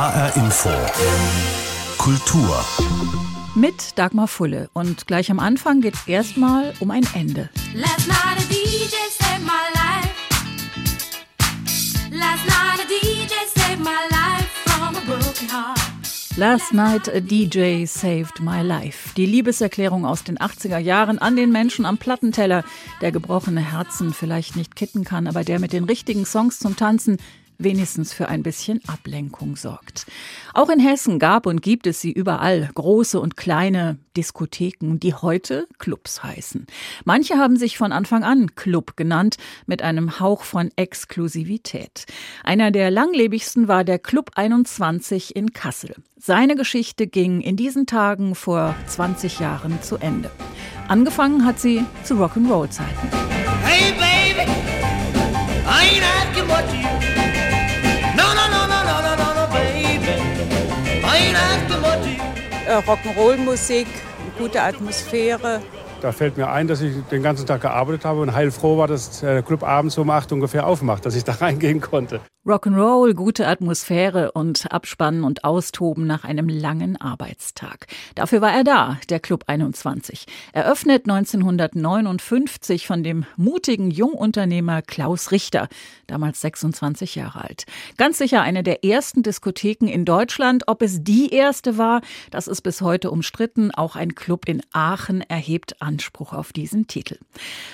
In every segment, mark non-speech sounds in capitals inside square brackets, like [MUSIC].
HR Info. Kultur. Mit Dagmar Fulle. Und gleich am Anfang geht es erstmal um ein Ende. Last night a DJ saved my life. Last night a DJ saved my life from a broken heart. Last Night a DJ Saved My Life. Die Liebeserklärung aus den 80er Jahren an den Menschen am Plattenteller, der gebrochene Herzen vielleicht nicht kitten kann, aber der mit den richtigen Songs zum Tanzen wenigstens für ein bisschen Ablenkung sorgt. Auch in Hessen gab und gibt es sie überall, große und kleine Diskotheken, die heute Clubs heißen. Manche haben sich von Anfang an Club genannt, mit einem Hauch von Exklusivität. Einer der langlebigsten war der Club 21 in Kassel. Seine Geschichte ging in diesen Tagen vor 20 Jahren zu Ende. Angefangen hat sie zu Rock'n'Roll-Zeiten. Hey baby, I ain't asking what you Rock'n'Roll-Musik, gute Atmosphäre. Da fällt mir ein, dass ich den ganzen Tag gearbeitet habe und heilfroh war, dass der Club abends um acht ungefähr aufmacht, dass ich da [LAUGHS] reingehen konnte. Rock'n'Roll, gute Atmosphäre und Abspannen und Austoben nach einem langen Arbeitstag. Dafür war er da, der Club 21. Eröffnet 1959 von dem mutigen Jungunternehmer Klaus Richter, damals 26 Jahre alt. Ganz sicher eine der ersten Diskotheken in Deutschland. Ob es die erste war, das ist bis heute umstritten. Auch ein Club in Aachen erhebt Anspruch auf diesen Titel.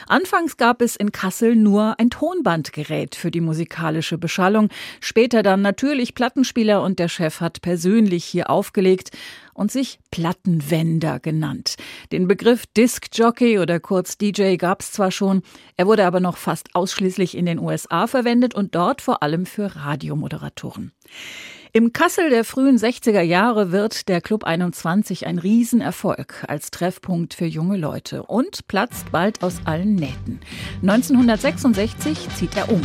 Anfangs gab es in Kassel nur ein Tonbandgerät für die musikalische Beschallung. Ausstellung. Später dann natürlich Plattenspieler und der Chef hat persönlich hier aufgelegt und sich Plattenwender genannt. Den Begriff Disc Jockey oder kurz DJ gab es zwar schon, er wurde aber noch fast ausschließlich in den USA verwendet und dort vor allem für Radiomoderatoren. Im Kassel der frühen 60er Jahre wird der Club 21 ein Riesenerfolg als Treffpunkt für junge Leute und platzt bald aus allen Nähten. 1966 zieht er um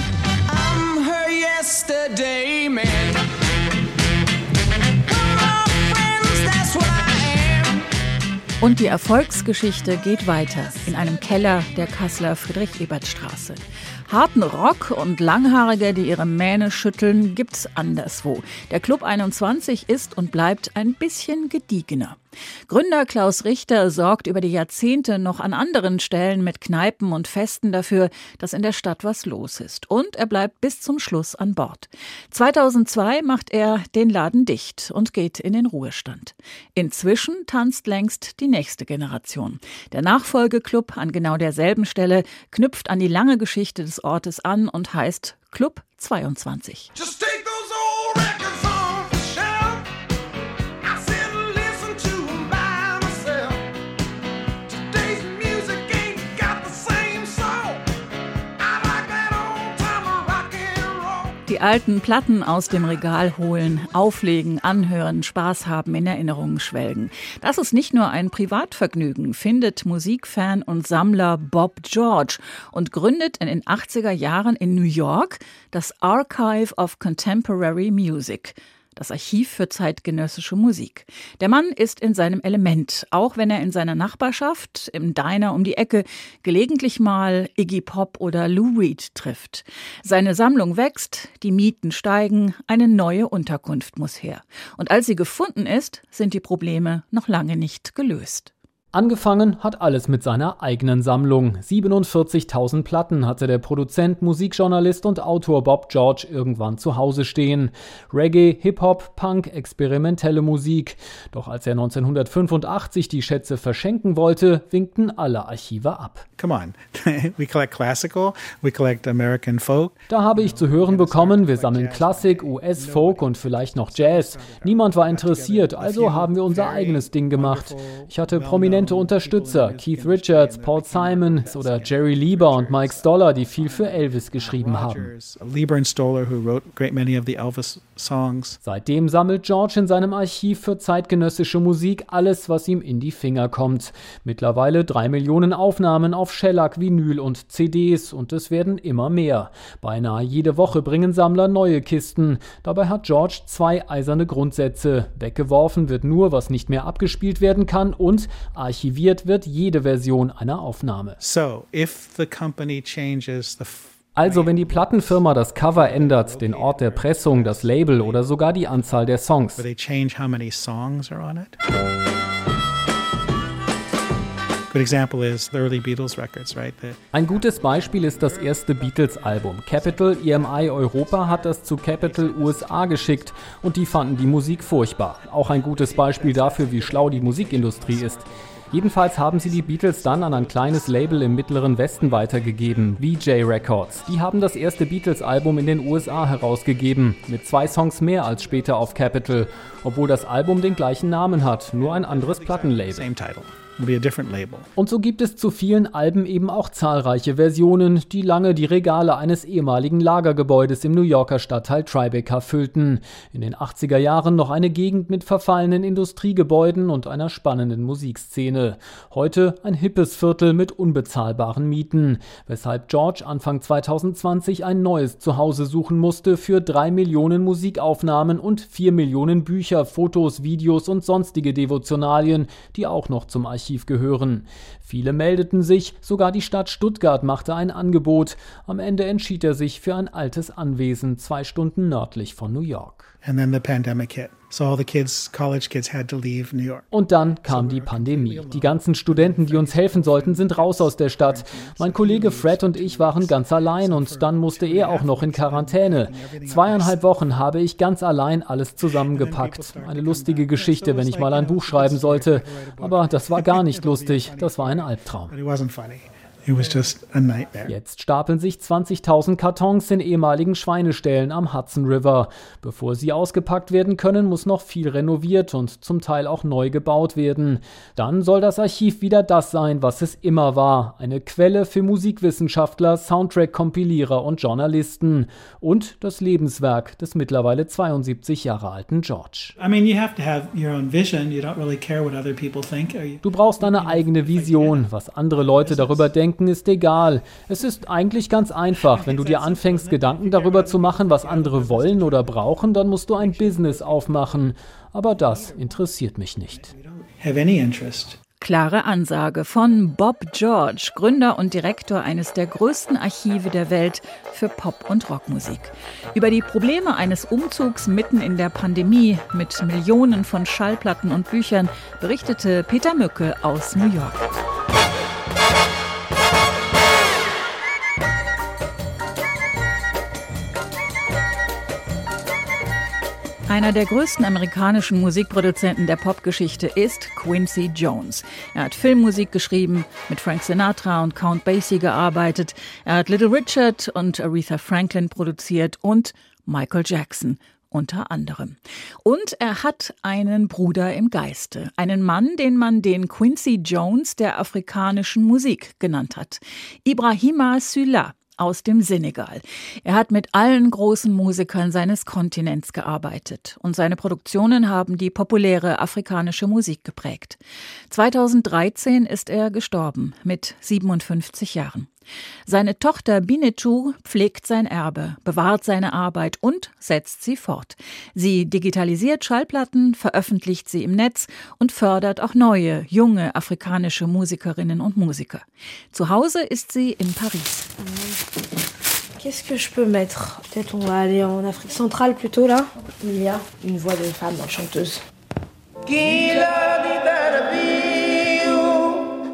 yesterday, man. Und die Erfolgsgeschichte geht weiter in einem Keller der Kasseler Friedrich-Ebert-Straße. Harten Rock und Langhaarige, die ihre Mähne schütteln, gibt's anderswo. Der Club 21 ist und bleibt ein bisschen gediegener. Gründer Klaus Richter sorgt über die Jahrzehnte noch an anderen Stellen mit Kneipen und Festen dafür, dass in der Stadt was los ist. Und er bleibt bis zum Schluss an Bord. 2002 macht er den Laden dicht und geht in den Ruhestand. Inzwischen tanzt längst die nächste Generation. Der Nachfolgeclub an genau derselben Stelle knüpft an die lange Geschichte des Ortes an und heißt Club 22. Die alten Platten aus dem Regal holen, auflegen, anhören, Spaß haben, in Erinnerungen schwelgen. Das ist nicht nur ein Privatvergnügen, findet Musikfan und Sammler Bob George und gründet in den 80er Jahren in New York das Archive of Contemporary Music das Archiv für zeitgenössische Musik. Der Mann ist in seinem Element, auch wenn er in seiner Nachbarschaft, im Diner um die Ecke, gelegentlich mal Iggy Pop oder Lou Reed trifft. Seine Sammlung wächst, die Mieten steigen, eine neue Unterkunft muss her. Und als sie gefunden ist, sind die Probleme noch lange nicht gelöst. Angefangen hat alles mit seiner eigenen Sammlung. 47.000 Platten hatte der Produzent, Musikjournalist und Autor Bob George irgendwann zu Hause stehen. Reggae, Hip-Hop, Punk, experimentelle Musik. Doch als er 1985 die Schätze verschenken wollte, winkten alle Archive ab. Come on, [LAUGHS] we collect classical, we collect American folk. Da habe ich zu hören bekommen, wir sammeln Klassik, US-Folk und vielleicht noch Jazz. Niemand war interessiert, also haben wir unser eigenes Ding gemacht. Ich hatte prominente prominente Unterstützer, Keith Richards, Paul Simon oder Jerry Lieber und Mike Stoller, die viel für Elvis geschrieben haben. Seitdem sammelt George in seinem Archiv für zeitgenössische Musik alles, was ihm in die Finger kommt. Mittlerweile drei Millionen Aufnahmen auf Shellac, Vinyl und CDs und es werden immer mehr. Beinahe jede Woche bringen Sammler neue Kisten. Dabei hat George zwei eiserne Grundsätze. Weggeworfen wird nur, was nicht mehr abgespielt werden kann und Archiviert wird jede Version einer Aufnahme. So, if the company changes the Also wenn die Plattenfirma das Cover ändert, den Ort der Pressung, das Label oder sogar die Anzahl der Songs. Ein gutes Beispiel ist das erste Beatles-Album. Capital EMI Europa hat das zu Capital USA geschickt und die fanden die Musik furchtbar. Auch ein gutes Beispiel dafür, wie schlau die Musikindustrie ist. Jedenfalls haben sie die Beatles dann an ein kleines Label im mittleren Westen weitergegeben, VJ Records. Die haben das erste Beatles-Album in den USA herausgegeben, mit zwei Songs mehr als später auf Capitol, obwohl das Album den gleichen Namen hat, nur ein anderes Plattenlabel. Und so gibt es zu vielen Alben eben auch zahlreiche Versionen, die lange die Regale eines ehemaligen Lagergebäudes im New Yorker Stadtteil Tribeca füllten. In den 80er Jahren noch eine Gegend mit verfallenen Industriegebäuden und einer spannenden Musikszene. Heute ein hippes Viertel mit unbezahlbaren Mieten, weshalb George Anfang 2020 ein neues Zuhause suchen musste für drei Millionen Musikaufnahmen und vier Millionen Bücher, Fotos, Videos und sonstige Devotionalien, die auch noch zum Archiv Archiv gehören. Viele meldeten sich, sogar die Stadt Stuttgart machte ein Angebot. Am Ende entschied er sich für ein altes Anwesen zwei Stunden nördlich von New York. And then the pandemic hit. Und dann kam die Pandemie. Die ganzen Studenten, die uns helfen sollten, sind raus aus der Stadt. Mein Kollege Fred und ich waren ganz allein und dann musste er auch noch in Quarantäne. Zweieinhalb Wochen habe ich ganz allein alles zusammengepackt. Eine lustige Geschichte, wenn ich mal ein Buch schreiben sollte. Aber das war gar nicht lustig. Das war ein Albtraum. And he wasn't funny. Jetzt stapeln sich 20.000 Kartons in ehemaligen Schweineställen am Hudson River. Bevor sie ausgepackt werden können, muss noch viel renoviert und zum Teil auch neu gebaut werden. Dann soll das Archiv wieder das sein, was es immer war. Eine Quelle für Musikwissenschaftler, Soundtrack-Kompilierer und Journalisten. Und das Lebenswerk des mittlerweile 72 Jahre alten George. Du brauchst eine eigene Vision, was andere Leute darüber denken denken ist egal. Es ist eigentlich ganz einfach. Wenn du dir anfängst, Gedanken darüber zu machen, was andere wollen oder brauchen, dann musst du ein Business aufmachen. Aber das interessiert mich nicht. Klare Ansage von Bob George, Gründer und Direktor eines der größten Archive der Welt für Pop- und Rockmusik. Über die Probleme eines Umzugs mitten in der Pandemie mit Millionen von Schallplatten und Büchern berichtete Peter Mücke aus New York. Einer der größten amerikanischen Musikproduzenten der Popgeschichte ist Quincy Jones. Er hat Filmmusik geschrieben, mit Frank Sinatra und Count Basie gearbeitet. Er hat Little Richard und Aretha Franklin produziert und Michael Jackson unter anderem. Und er hat einen Bruder im Geiste, einen Mann, den man den Quincy Jones der afrikanischen Musik genannt hat. Ibrahima Süla aus dem Senegal. Er hat mit allen großen Musikern seines Kontinents gearbeitet und seine Produktionen haben die populäre afrikanische Musik geprägt. 2013 ist er gestorben mit 57 Jahren. Seine Tochter Binetou pflegt sein Erbe, bewahrt seine Arbeit und setzt sie fort. Sie digitalisiert Schallplatten, veröffentlicht sie im Netz und fördert auch neue, junge afrikanische Musikerinnen und Musiker. Zu Hause ist sie in Paris. Qu'est-ce que je peux mettre Peut-être on va aller en Afrique centrale plutôt là. Il y a une voix de femme chanteuse.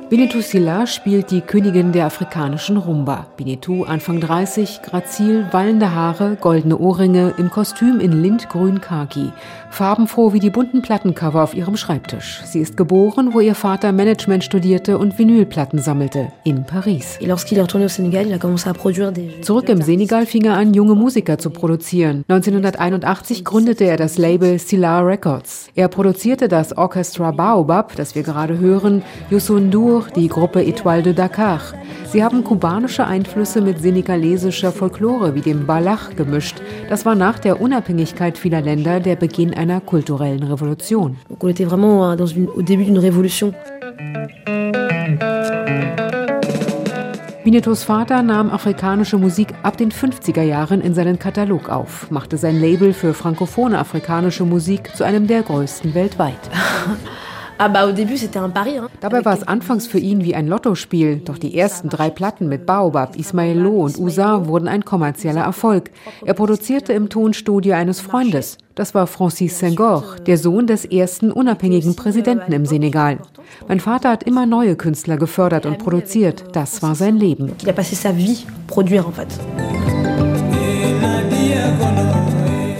Winnetou Silla spielt die Königin der afrikanischen Rumba. Winnetou, Anfang 30, grazil, wallende Haare, goldene Ohrringe, im Kostüm in Lindgrün Khaki. Farbenfroh wie die bunten Plattencover auf ihrem Schreibtisch. Sie ist geboren, wo ihr Vater Management studierte und Vinylplatten sammelte, in Paris. Zurück im Senegal fing er an, junge Musiker zu produzieren. 1981 gründete er das Label Silla Records. Er produzierte das Orchestra Baobab, das wir gerade hören, Youssou Tour die Gruppe Etoile de Dakar. Sie haben kubanische Einflüsse mit senegalesischer Folklore wie dem Balach gemischt. Das war nach der Unabhängigkeit vieler Länder der Beginn einer kulturellen Revolution. On était vraiment dans une, au début d'une révolution. Winnetous Vater nahm afrikanische Musik ab den 50er Jahren in seinen Katalog auf, machte sein Label für frankophone afrikanische Musik zu einem der größten weltweit. [LAUGHS] Dabei war es anfangs für ihn wie ein Lottospiel, doch die ersten drei Platten mit Baobab, Ismail Lo und Usa wurden ein kommerzieller Erfolg. Er produzierte im Tonstudio eines Freundes. Das war Francis Senghor, der Sohn des ersten unabhängigen Präsidenten im Senegal. Mein Vater hat immer neue Künstler gefördert und produziert. Das war sein Leben.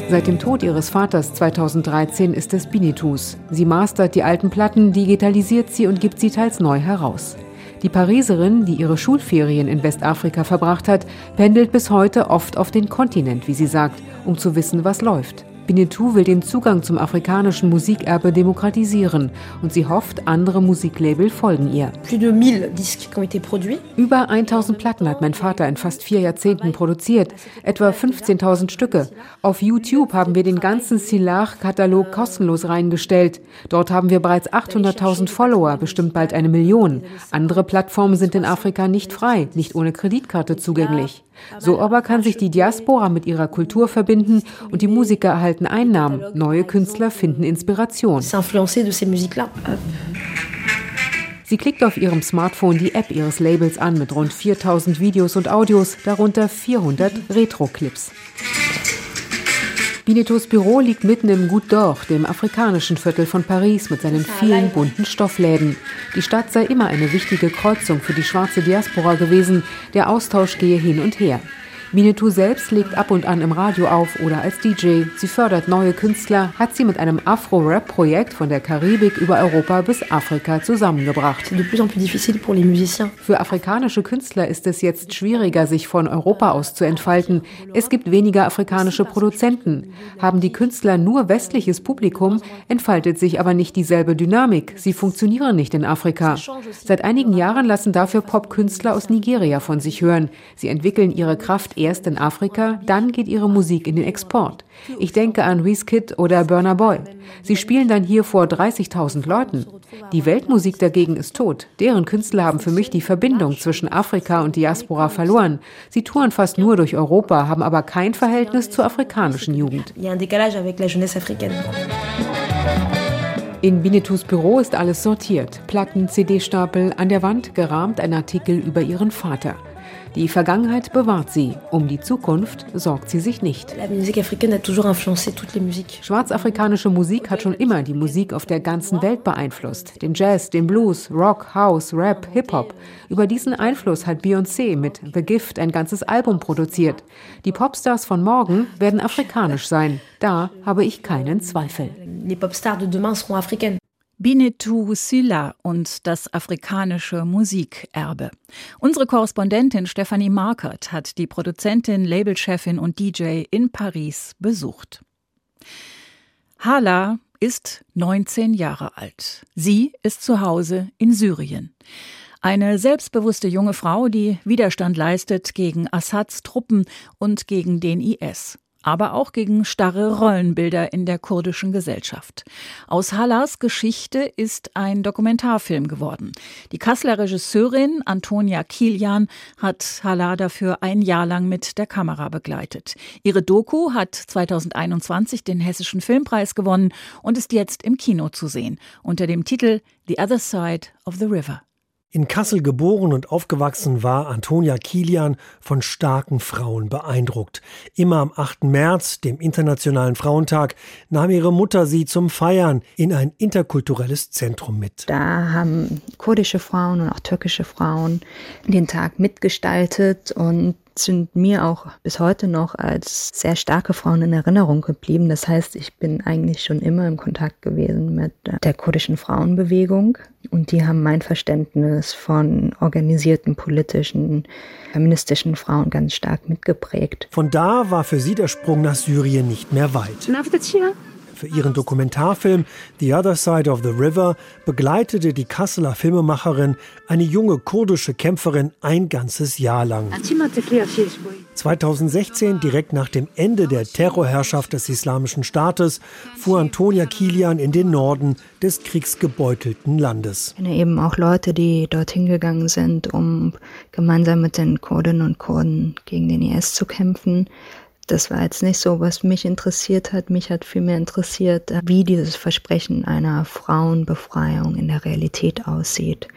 Seit dem Tod ihres Vaters 2013 ist es Binitus. Sie mastert die alten Platten, digitalisiert sie und gibt sie teils neu heraus. Die Pariserin, die ihre Schulferien in Westafrika verbracht hat, pendelt bis heute oft auf den Kontinent, wie sie sagt, um zu wissen, was läuft. Binetou will den Zugang zum afrikanischen Musikerbe demokratisieren und sie hofft, andere Musiklabel folgen ihr. Über 1000 Platten hat mein Vater in fast vier Jahrzehnten produziert, etwa 15.000 Stücke. Auf YouTube haben wir den ganzen Silar-Katalog kostenlos reingestellt. Dort haben wir bereits 800.000 Follower, bestimmt bald eine Million. Andere Plattformen sind in Afrika nicht frei, nicht ohne Kreditkarte zugänglich. So aber kann sich die Diaspora mit ihrer Kultur verbinden und die Musiker erhalten Einnahmen. Neue Künstler finden Inspiration. Sie klickt auf ihrem Smartphone die App ihres Labels an mit rund 4000 Videos und Audios, darunter 400 Retro-Clips. Binetos Büro liegt mitten im Goutte d'Or, dem afrikanischen Viertel von Paris mit seinen vielen bunten Stoffläden. Die Stadt sei immer eine wichtige Kreuzung für die schwarze Diaspora gewesen. Der Austausch gehe hin und her. Winnetou selbst legt ab und an im Radio auf oder als DJ. Sie fördert neue Künstler, hat sie mit einem Afro-Rap-Projekt von der Karibik über Europa bis Afrika zusammengebracht. Für afrikanische Künstler ist es jetzt schwieriger, sich von Europa aus zu entfalten. Es gibt weniger afrikanische Produzenten. Haben die Künstler nur westliches Publikum, entfaltet sich aber nicht dieselbe Dynamik. Sie funktionieren nicht in Afrika. Seit einigen Jahren lassen dafür Popkünstler aus Nigeria von sich hören. Sie entwickeln ihre Kraft erst in Afrika, dann geht ihre Musik in den Export. Ich denke an Wizkid oder Burner Boy. Sie spielen dann hier vor 30.000 Leuten. Die Weltmusik dagegen ist tot. Deren Künstler haben für mich die Verbindung zwischen Afrika und Diaspora verloren. Sie touren fast nur durch Europa, haben aber kein Verhältnis zur afrikanischen Jugend. In Binetus Büro ist alles sortiert. Platten, CD-Stapel, an der Wand gerahmt ein Artikel über ihren Vater. Die Vergangenheit bewahrt sie, um die Zukunft sorgt sie sich nicht. Schwarzafrikanische Musik hat schon immer die Musik auf der ganzen Welt beeinflusst. Den Jazz, den Blues, Rock, House, Rap, Hip-Hop. Über diesen Einfluss hat Beyoncé mit The Gift ein ganzes Album produziert. Die Popstars von morgen werden afrikanisch sein. Da habe ich keinen Zweifel. Les Popstars de demain seront africaines. Binetou Silla und das afrikanische Musikerbe. Unsere Korrespondentin Stefanie Markert hat die Produzentin, Labelchefin und DJ in Paris besucht. Hala ist 19 Jahre alt. Sie ist zu Hause in Syrien. Eine selbstbewusste junge Frau, die Widerstand leistet gegen Assads Truppen und gegen den IS aber auch gegen starre Rollenbilder in der kurdischen Gesellschaft. Aus Halas Geschichte ist ein Dokumentarfilm geworden. Die Kasseler Regisseurin Antonia Kilian hat Hala dafür ein Jahr lang mit der Kamera begleitet. Ihre Doku hat 2021 den Hessischen Filmpreis gewonnen und ist jetzt im Kino zu sehen unter dem Titel The Other Side of the River. In Kassel geboren und aufgewachsen war Antonia Kilian von starken Frauen beeindruckt. Immer am 8. März, dem Internationalen Frauentag, nahm ihre Mutter sie zum Feiern in ein interkulturelles Zentrum mit. Da haben kurdische Frauen und auch türkische Frauen den Tag mitgestaltet und sind mir auch bis heute noch als sehr starke Frauen in Erinnerung geblieben. Das heißt, ich bin eigentlich schon immer im Kontakt gewesen mit der kurdischen Frauenbewegung und die haben mein Verständnis von organisierten politischen, feministischen Frauen ganz stark mitgeprägt. Von da war für sie der Sprung nach Syrien nicht mehr weit. Für ihren Dokumentarfilm The Other Side of the River begleitete die Kasseler Filmemacherin eine junge kurdische Kämpferin ein ganzes Jahr lang. 2016, direkt nach dem Ende der Terrorherrschaft des Islamischen Staates, fuhr Antonia Kilian in den Norden des kriegsgebeutelten Landes. Ich kenne eben auch Leute, die dorthin gegangen sind, um gemeinsam mit den Kurdinnen und Kurden gegen den IS zu kämpfen. Das war jetzt nicht so, was mich interessiert hat. Mich hat vielmehr interessiert, wie dieses Versprechen einer Frauenbefreiung in der Realität aussieht.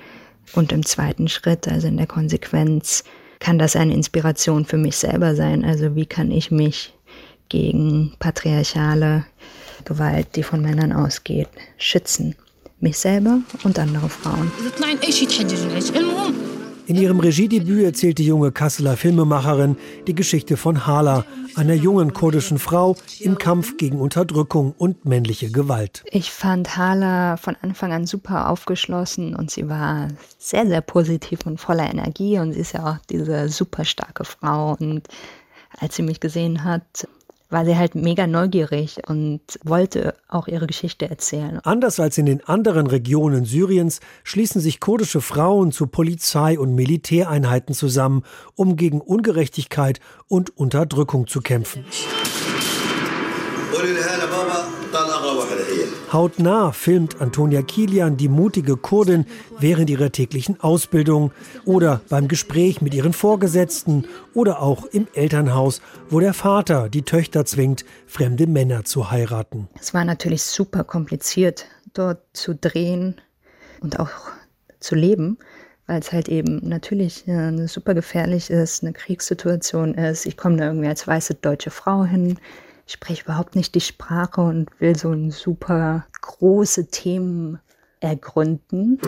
Und im zweiten Schritt, also in der Konsequenz, kann das eine Inspiration für mich selber sein. Also wie kann ich mich gegen patriarchale Gewalt, die von Männern ausgeht, schützen? Mich selber und andere Frauen. In ihrem Regiedebüt erzählt die junge Kasseler Filmemacherin die Geschichte von Hala, einer jungen kurdischen Frau im Kampf gegen Unterdrückung und männliche Gewalt. Ich fand Hala von Anfang an super aufgeschlossen und sie war sehr, sehr positiv und voller Energie und sie ist ja auch diese super starke Frau und als sie mich gesehen hat, war sie halt mega neugierig und wollte auch ihre Geschichte erzählen. Anders als in den anderen Regionen Syriens schließen sich kurdische Frauen zu Polizei- und Militäreinheiten zusammen, um gegen Ungerechtigkeit und Unterdrückung zu kämpfen. Hautnah filmt Antonia Kilian die mutige Kurdin während ihrer täglichen Ausbildung oder beim Gespräch mit ihren Vorgesetzten oder auch im Elternhaus, wo der Vater die Töchter zwingt, fremde Männer zu heiraten. Es war natürlich super kompliziert, dort zu drehen und auch zu leben, weil es halt eben natürlich äh, super gefährlich ist, eine Kriegssituation ist. Ich komme da irgendwie als weiße deutsche Frau hin ich spreche überhaupt nicht die Sprache und will so ein super große Themen ergründen.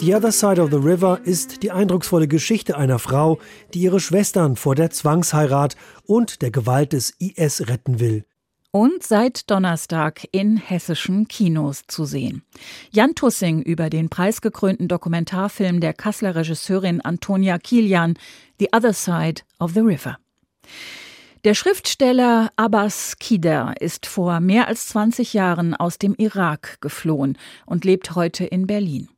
The Other Side of the River ist die eindrucksvolle Geschichte einer Frau, die ihre Schwestern vor der Zwangsheirat und der Gewalt des IS retten will. Und seit Donnerstag in hessischen Kinos zu sehen. Jan Tussing über den preisgekrönten Dokumentarfilm der Kasseler Regisseurin Antonia Kilian, The Other Side of the River. Der Schriftsteller Abbas Kider ist vor mehr als 20 Jahren aus dem Irak geflohen und lebt heute in Berlin.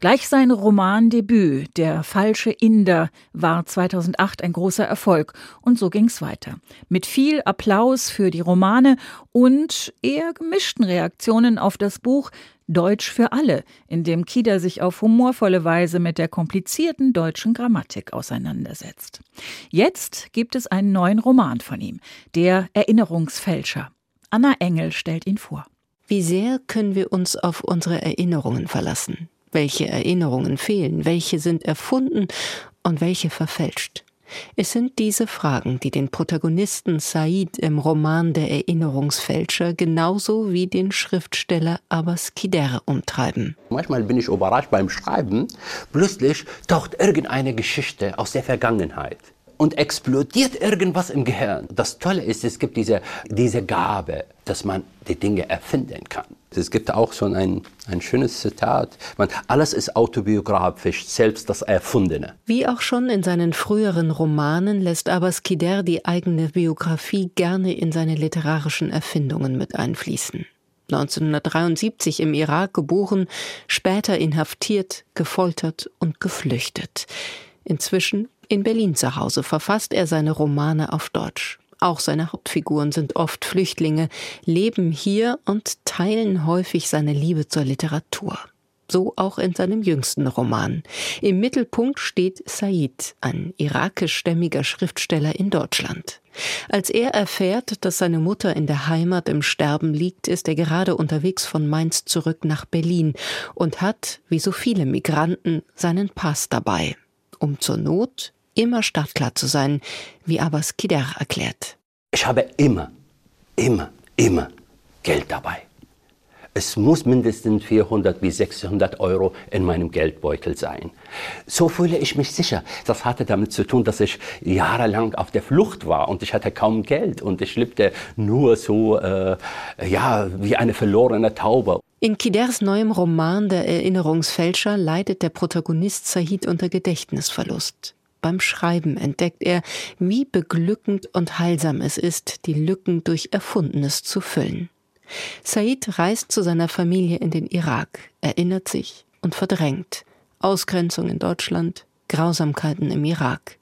Gleich sein Romandebüt Der falsche Inder war 2008 ein großer Erfolg und so ging's weiter. Mit viel Applaus für die Romane und eher gemischten Reaktionen auf das Buch Deutsch für alle, in dem Kieder sich auf humorvolle Weise mit der komplizierten deutschen Grammatik auseinandersetzt. Jetzt gibt es einen neuen Roman von ihm, Der Erinnerungsfälscher. Anna Engel stellt ihn vor. Wie sehr können wir uns auf unsere Erinnerungen verlassen? Welche Erinnerungen fehlen? Welche sind erfunden und welche verfälscht? Es sind diese Fragen, die den Protagonisten Said im Roman Der Erinnerungsfälscher genauso wie den Schriftsteller Abbas Kider umtreiben. Manchmal bin ich überrascht beim Schreiben, plötzlich taucht irgendeine Geschichte aus der Vergangenheit und explodiert irgendwas im Gehirn. Das Tolle ist, es gibt diese, diese Gabe, dass man die Dinge erfinden kann. Es gibt auch schon ein, ein schönes Zitat. Man, alles ist autobiografisch, selbst das Erfundene. Wie auch schon in seinen früheren Romanen lässt Abbas Kider die eigene Biografie gerne in seine literarischen Erfindungen mit einfließen. 1973 im Irak geboren, später inhaftiert, gefoltert und geflüchtet. Inzwischen in Berlin zu Hause verfasst er seine Romane auf Deutsch. Auch seine Hauptfiguren sind oft Flüchtlinge, leben hier und teilen häufig seine Liebe zur Literatur. So auch in seinem jüngsten Roman. Im Mittelpunkt steht Said, ein irakischstämmiger Schriftsteller in Deutschland. Als er erfährt, dass seine Mutter in der Heimat im Sterben liegt, ist er gerade unterwegs von Mainz zurück nach Berlin und hat, wie so viele Migranten, seinen Pass dabei, um zur Not immer startklar zu sein, wie Abbas Kider erklärt. Ich habe immer, immer, immer Geld dabei. Es muss mindestens 400 bis 600 Euro in meinem Geldbeutel sein. So fühle ich mich sicher. Das hatte damit zu tun, dass ich jahrelang auf der Flucht war und ich hatte kaum Geld und ich lebte nur so, äh, ja, wie eine verlorene Taube. In Kiders neuem Roman Der Erinnerungsfälscher leidet der Protagonist Sahid unter Gedächtnisverlust. Beim Schreiben entdeckt er, wie beglückend und heilsam es ist, die Lücken durch Erfundenes zu füllen. Said reist zu seiner Familie in den Irak, erinnert sich und verdrängt. Ausgrenzung in Deutschland, Grausamkeiten im Irak.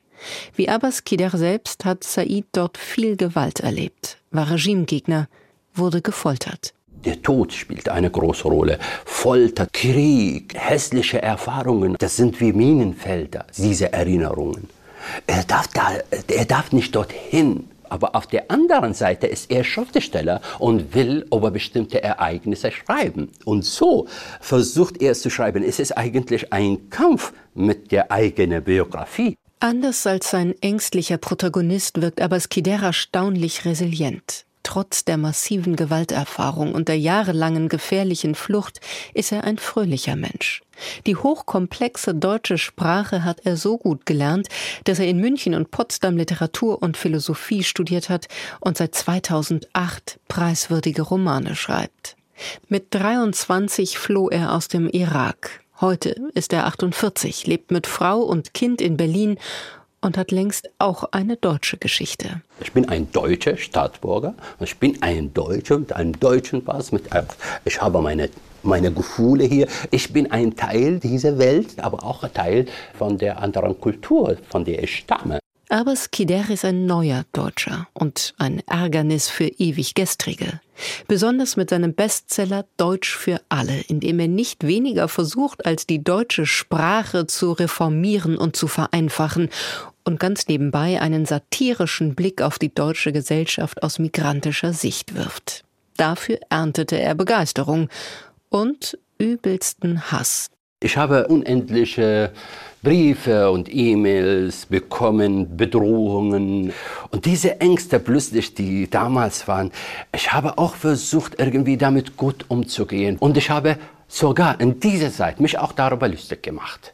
Wie Abbas Kider selbst hat Said dort viel Gewalt erlebt, war Regimegegner, wurde gefoltert. Der Tod spielt eine große Rolle. Folter, Krieg, hässliche Erfahrungen, das sind wie Minenfelder, diese Erinnerungen. Er darf, da, er darf nicht dorthin. Aber auf der anderen Seite ist er Schriftsteller und will über bestimmte Ereignisse schreiben. Und so versucht er es zu schreiben. Es ist eigentlich ein Kampf mit der eigenen Biografie. Anders als sein ängstlicher Protagonist wirkt aber Skider erstaunlich resilient. Trotz der massiven Gewalterfahrung und der jahrelangen gefährlichen Flucht ist er ein fröhlicher Mensch. Die hochkomplexe deutsche Sprache hat er so gut gelernt, dass er in München und Potsdam Literatur und Philosophie studiert hat und seit 2008 preiswürdige Romane schreibt. Mit 23 floh er aus dem Irak. Heute ist er 48, lebt mit Frau und Kind in Berlin und hat längst auch eine deutsche Geschichte. Ich bin ein deutscher Staatsbürger. Ich bin ein Deutscher mit einem deutschen Pass. Mit, ich habe meine, meine Gefühle hier. Ich bin ein Teil dieser Welt, aber auch ein Teil von der anderen Kultur, von der ich stamme. Aber Skider ist ein neuer Deutscher und ein Ärgernis für ewig Gestrige. Besonders mit seinem Bestseller Deutsch für alle, in dem er nicht weniger versucht, als die deutsche Sprache zu reformieren und zu vereinfachen und ganz nebenbei einen satirischen Blick auf die deutsche Gesellschaft aus migrantischer Sicht wirft. Dafür erntete er Begeisterung und übelsten Hass. Ich habe unendliche Briefe und E-Mails bekommen, Bedrohungen und diese Ängste plötzlich, die damals waren. Ich habe auch versucht, irgendwie damit gut umzugehen und ich habe sogar in dieser Zeit mich auch darüber lustig gemacht.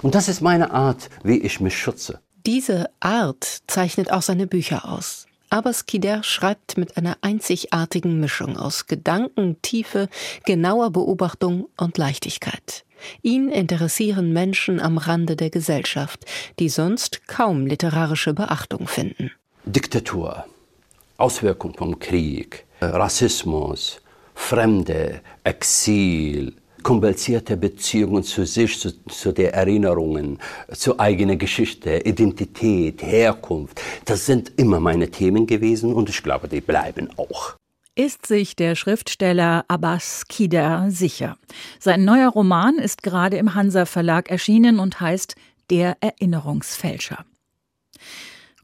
Und das ist meine Art, wie ich mich schütze. Diese Art zeichnet auch seine Bücher aus. Aber Skider schreibt mit einer einzigartigen Mischung aus Gedankentiefe, genauer Beobachtung und Leichtigkeit. Ihn interessieren Menschen am Rande der Gesellschaft, die sonst kaum literarische Beachtung finden. Diktatur, Auswirkung vom Krieg, Rassismus, Fremde, Exil, komplizierte Beziehungen zu sich, zu, zu der Erinnerungen, zur eigenen Geschichte, Identität, Herkunft. Das sind immer meine Themen gewesen und ich glaube, die bleiben auch ist sich der Schriftsteller Abbas Kider sicher. Sein neuer Roman ist gerade im Hansa Verlag erschienen und heißt Der Erinnerungsfälscher.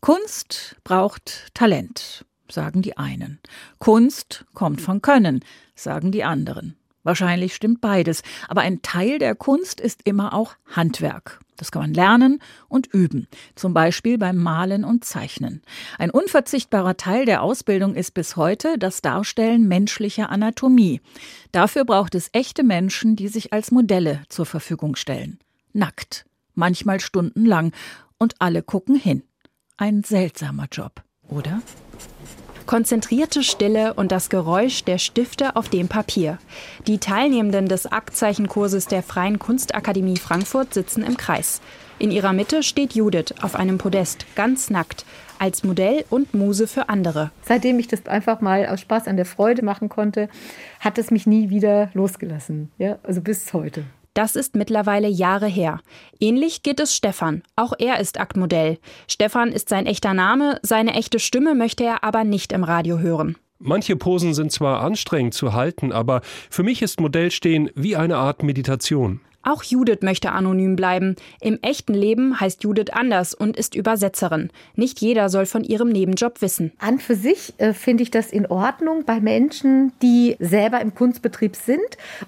Kunst braucht Talent, sagen die einen. Kunst kommt von Können, sagen die anderen. Wahrscheinlich stimmt beides, aber ein Teil der Kunst ist immer auch Handwerk. Das kann man lernen und üben, zum Beispiel beim Malen und Zeichnen. Ein unverzichtbarer Teil der Ausbildung ist bis heute das Darstellen menschlicher Anatomie. Dafür braucht es echte Menschen, die sich als Modelle zur Verfügung stellen. Nackt, manchmal stundenlang, und alle gucken hin. Ein seltsamer Job, oder? Konzentrierte Stille und das Geräusch der Stifte auf dem Papier. Die Teilnehmenden des Aktzeichenkurses der Freien Kunstakademie Frankfurt sitzen im Kreis. In ihrer Mitte steht Judith auf einem Podest, ganz nackt, als Modell und Muse für andere. Seitdem ich das einfach mal aus Spaß an der Freude machen konnte, hat es mich nie wieder losgelassen. Ja, also bis heute. Das ist mittlerweile Jahre her. Ähnlich geht es Stefan. Auch er ist Aktmodell. Stefan ist sein echter Name, seine echte Stimme möchte er aber nicht im Radio hören. Manche Posen sind zwar anstrengend zu halten, aber für mich ist Modellstehen wie eine Art Meditation. Auch Judith möchte anonym bleiben. Im echten Leben heißt Judith anders und ist Übersetzerin. Nicht jeder soll von ihrem Nebenjob wissen. An für sich äh, finde ich das in Ordnung bei Menschen, die selber im Kunstbetrieb sind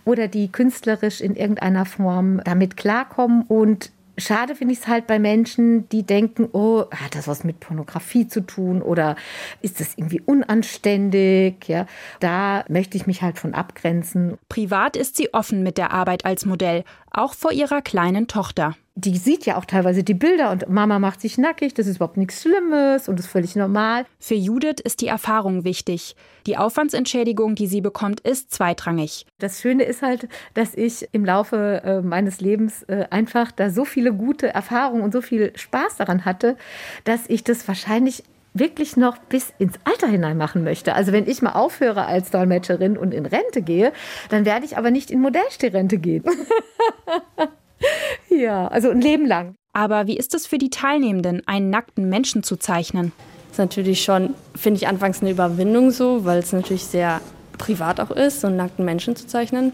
oder die künstlerisch in irgendeiner Form damit klarkommen und Schade finde ich es halt bei Menschen, die denken, oh, hat das was mit Pornografie zu tun oder ist das irgendwie unanständig? Ja, da möchte ich mich halt von abgrenzen. Privat ist sie offen mit der Arbeit als Modell, auch vor ihrer kleinen Tochter die sieht ja auch teilweise die Bilder und Mama macht sich nackig, das ist überhaupt nichts Schlimmes und ist völlig normal. Für Judith ist die Erfahrung wichtig. Die Aufwandsentschädigung, die sie bekommt, ist zweitrangig. Das Schöne ist halt, dass ich im Laufe äh, meines Lebens äh, einfach da so viele gute Erfahrungen und so viel Spaß daran hatte, dass ich das wahrscheinlich wirklich noch bis ins Alter hinein machen möchte. Also wenn ich mal aufhöre als Dolmetscherin und in Rente gehe, dann werde ich aber nicht in Modellstehrente gehen. [LAUGHS] [LAUGHS] ja, also ein Leben lang. Aber wie ist es für die Teilnehmenden, einen nackten Menschen zu zeichnen? Das ist natürlich schon, finde ich, anfangs eine Überwindung so, weil es natürlich sehr privat auch ist, so einen nackten Menschen zu zeichnen.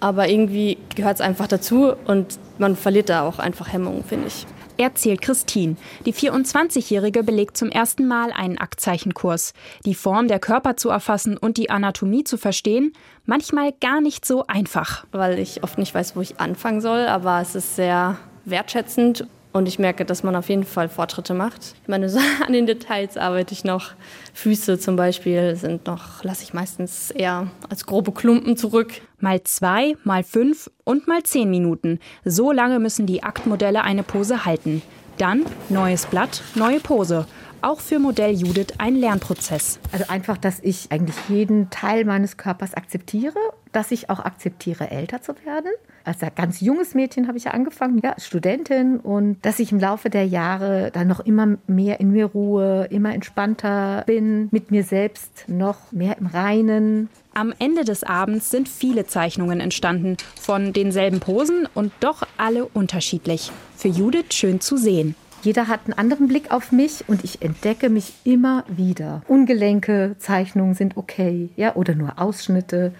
Aber irgendwie gehört es einfach dazu und man verliert da auch einfach Hemmungen, finde ich. Erzählt Christine. Die 24-Jährige belegt zum ersten Mal einen Aktzeichenkurs. Die Form der Körper zu erfassen und die Anatomie zu verstehen, manchmal gar nicht so einfach. Weil ich oft nicht weiß, wo ich anfangen soll, aber es ist sehr wertschätzend und ich merke, dass man auf jeden Fall Fortschritte macht. Ich meine, [LAUGHS] so an den Details arbeite ich noch. Füße zum Beispiel sind noch, lasse ich meistens eher als grobe Klumpen zurück. Mal zwei, mal fünf und mal zehn Minuten. So lange müssen die Aktmodelle eine Pose halten. Dann neues Blatt, neue Pose auch für Modell Judith ein Lernprozess. Also einfach, dass ich eigentlich jeden Teil meines Körpers akzeptiere, dass ich auch akzeptiere, älter zu werden. Als ganz junges Mädchen habe ich ja angefangen, ja, Studentin und dass ich im Laufe der Jahre dann noch immer mehr in mir ruhe, immer entspannter bin, mit mir selbst noch mehr im Reinen. Am Ende des Abends sind viele Zeichnungen entstanden, von denselben Posen und doch alle unterschiedlich. Für Judith schön zu sehen. Jeder hat einen anderen Blick auf mich und ich entdecke mich immer wieder. Ungelenke Zeichnungen sind okay, ja, oder nur Ausschnitte.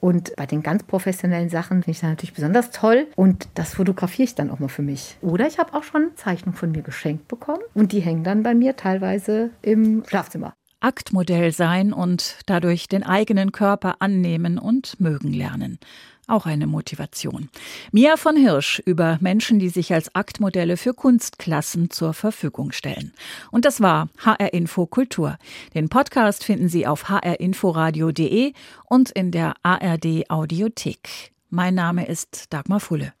Und bei den ganz professionellen Sachen finde ich das natürlich besonders toll. Und das fotografiere ich dann auch mal für mich. Oder ich habe auch schon Zeichnungen von mir geschenkt bekommen. Und die hängen dann bei mir teilweise im Schlafzimmer. Aktmodell sein und dadurch den eigenen Körper annehmen und mögen lernen. Auch eine Motivation. Mia von Hirsch über Menschen, die sich als Aktmodelle für Kunstklassen zur Verfügung stellen. Und das war HR Info Kultur. Den Podcast finden Sie auf hrinforadio.de und in der ARD Audiothek. Mein Name ist Dagmar Fulle.